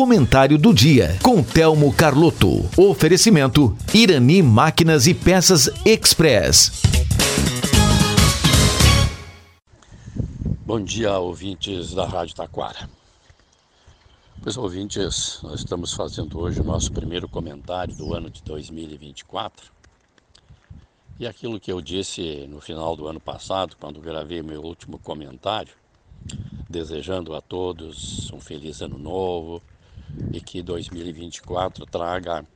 Comentário do dia com Telmo Carlotto. Oferecimento Irani Máquinas e Peças Express. Bom dia, ouvintes da Rádio Taquara. Pois, ouvintes, nós estamos fazendo hoje o nosso primeiro comentário do ano de 2024. E aquilo que eu disse no final do ano passado, quando gravei meu último comentário, desejando a todos um feliz ano novo, e que 2024 traga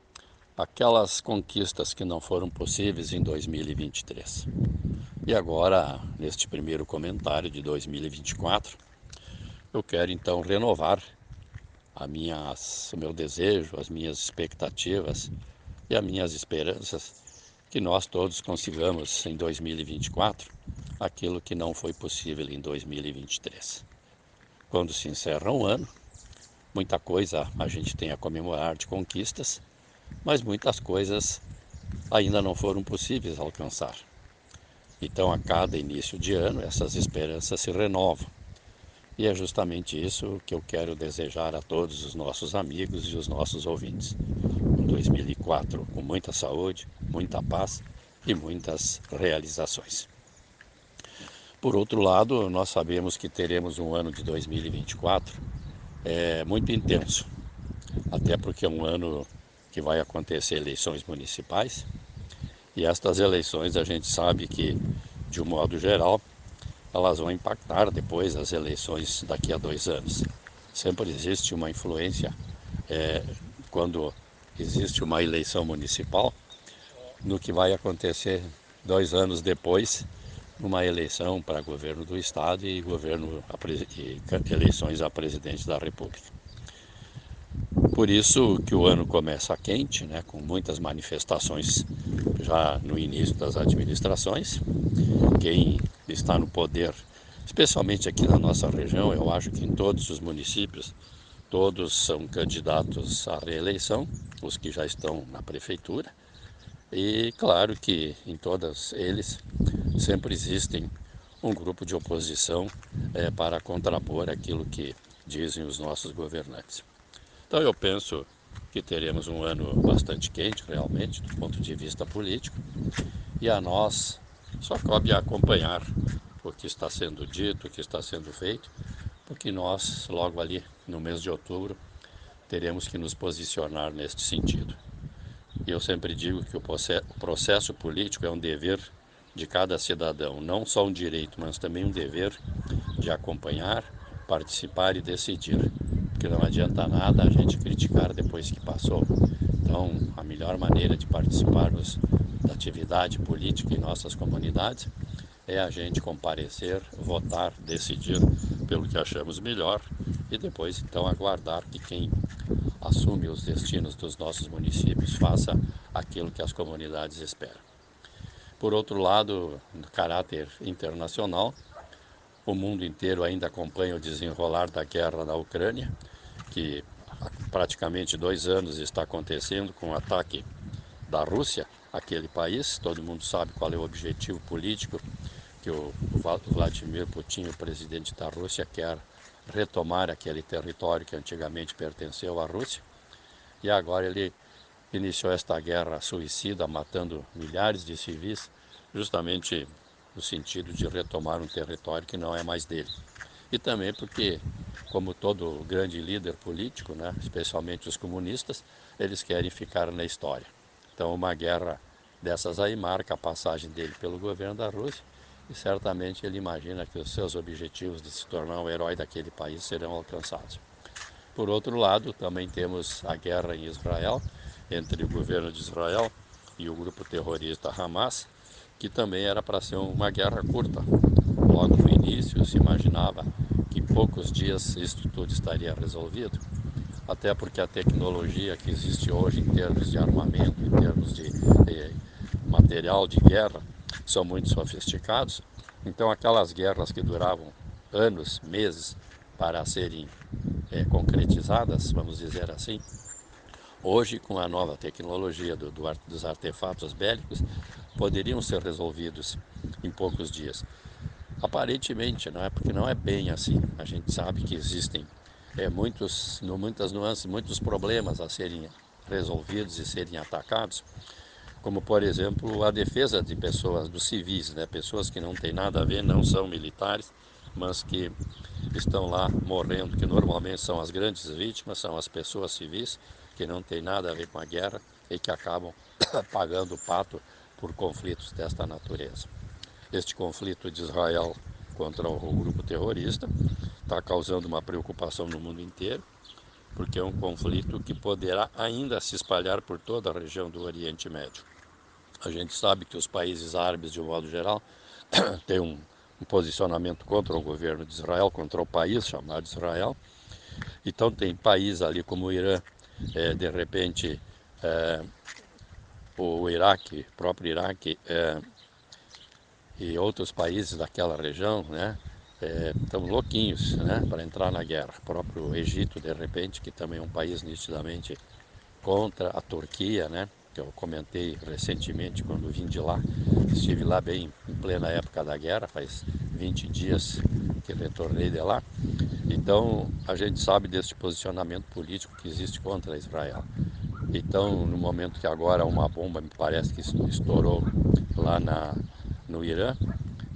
aquelas conquistas que não foram possíveis em 2023. E agora, neste primeiro comentário de 2024, eu quero então renovar a minhas, o meu desejo, as minhas expectativas e as minhas esperanças que nós todos consigamos em 2024 aquilo que não foi possível em 2023. Quando se encerra um ano, Muita coisa a gente tem a comemorar de conquistas, mas muitas coisas ainda não foram possíveis alcançar. Então, a cada início de ano, essas esperanças se renovam. E é justamente isso que eu quero desejar a todos os nossos amigos e os nossos ouvintes. Um 2004 com muita saúde, muita paz e muitas realizações. Por outro lado, nós sabemos que teremos um ano de 2024 é muito intenso, até porque é um ano que vai acontecer eleições municipais e estas eleições a gente sabe que, de um modo geral, elas vão impactar depois as eleições daqui a dois anos. Sempre existe uma influência é, quando existe uma eleição municipal no que vai acontecer dois anos depois numa eleição para governo do estado e governo e eleições a presidente da república. Por isso que o ano começa quente, né, com muitas manifestações já no início das administrações. Quem está no poder, especialmente aqui na nossa região, eu acho que em todos os municípios, todos são candidatos à reeleição, os que já estão na prefeitura. E claro que em todos eles sempre existem um grupo de oposição é, para contrapor aquilo que dizem os nossos governantes. Então eu penso que teremos um ano bastante quente, realmente, do ponto de vista político, e a nós só cabe acompanhar o que está sendo dito, o que está sendo feito, porque nós, logo ali no mês de outubro, teremos que nos posicionar neste sentido. E eu sempre digo que o processo político é um dever de cada cidadão, não só um direito, mas também um dever de acompanhar, participar e decidir. Porque não adianta nada a gente criticar depois que passou. Então, a melhor maneira de participarmos da atividade política em nossas comunidades é a gente comparecer, votar, decidir pelo que achamos melhor e depois então aguardar que quem assume os destinos dos nossos municípios faça aquilo que as comunidades esperam. Por outro lado, no caráter internacional, o mundo inteiro ainda acompanha o desenrolar da guerra na Ucrânia, que há praticamente dois anos está acontecendo com o ataque da Rússia àquele país. Todo mundo sabe qual é o objetivo político que o Vladimir Putin, o presidente da Rússia, quer retomar aquele território que antigamente pertenceu à Rússia. E agora ele iniciou esta guerra suicida, matando milhares de civis, justamente no sentido de retomar um território que não é mais dele. E também porque, como todo grande líder político, né, especialmente os comunistas, eles querem ficar na história. Então, uma guerra dessas aí marca a passagem dele pelo governo da Rússia e certamente ele imagina que os seus objetivos de se tornar um herói daquele país serão alcançados. Por outro lado, também temos a guerra em Israel, entre o governo de Israel e o grupo terrorista Hamas, que também era para ser uma guerra curta. Logo no início se imaginava que em poucos dias isso tudo estaria resolvido, até porque a tecnologia que existe hoje em termos de armamento, em termos de, de material de guerra, são muito sofisticados. Então aquelas guerras que duravam anos, meses para serem é, concretizadas, vamos dizer assim, Hoje, com a nova tecnologia do, do, dos artefatos bélicos, poderiam ser resolvidos em poucos dias. Aparentemente, não é porque não é bem assim. A gente sabe que existem é, muitos, muitas nuances, muitos problemas a serem resolvidos e serem atacados, como por exemplo a defesa de pessoas, dos civis, né? pessoas que não têm nada a ver, não são militares, mas que estão lá morrendo, que normalmente são as grandes vítimas, são as pessoas civis, que não têm nada a ver com a guerra e que acabam pagando o pato por conflitos desta natureza. Este conflito de Israel contra o grupo terrorista está causando uma preocupação no mundo inteiro, porque é um conflito que poderá ainda se espalhar por toda a região do Oriente Médio. A gente sabe que os países árabes, de um modo geral, têm um, um posicionamento contra o governo de Israel, contra o país chamado Israel. Então, tem países ali como o Irã, é, de repente, é, o Iraque, próprio Iraque, é, e outros países daquela região, né, estão louquinhos né, para entrar na guerra. O próprio Egito, de repente, que também é um país nitidamente contra a Turquia, né, que eu comentei recentemente quando vim de lá. Estive lá bem em plena época da guerra, faz 20 dias que retornei de lá. Então, a gente sabe desse posicionamento político que existe contra Israel. Então, no momento que agora uma bomba me parece que estourou lá na, no Irã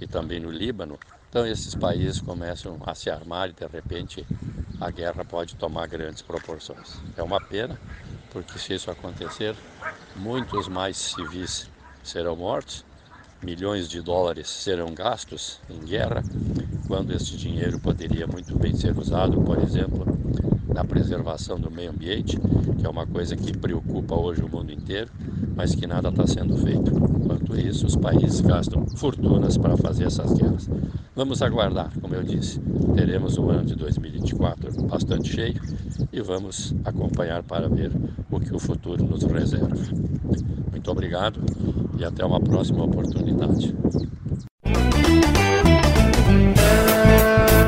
e também no Líbano, então esses países começam a se armar e de repente a guerra pode tomar grandes proporções. É uma pena, porque se isso acontecer, muitos mais civis serão mortos, milhões de dólares serão gastos em guerra, quando esse dinheiro poderia muito bem ser usado, por exemplo, na preservação do meio ambiente, que é uma coisa que preocupa hoje o mundo inteiro, mas que nada está sendo feito. Enquanto isso, os países gastam fortunas para fazer essas guerras. Vamos aguardar, como eu disse, teremos um ano de 2024 bastante cheio e vamos acompanhar para ver o que o futuro nos reserva. Muito obrigado e até uma próxima oportunidade.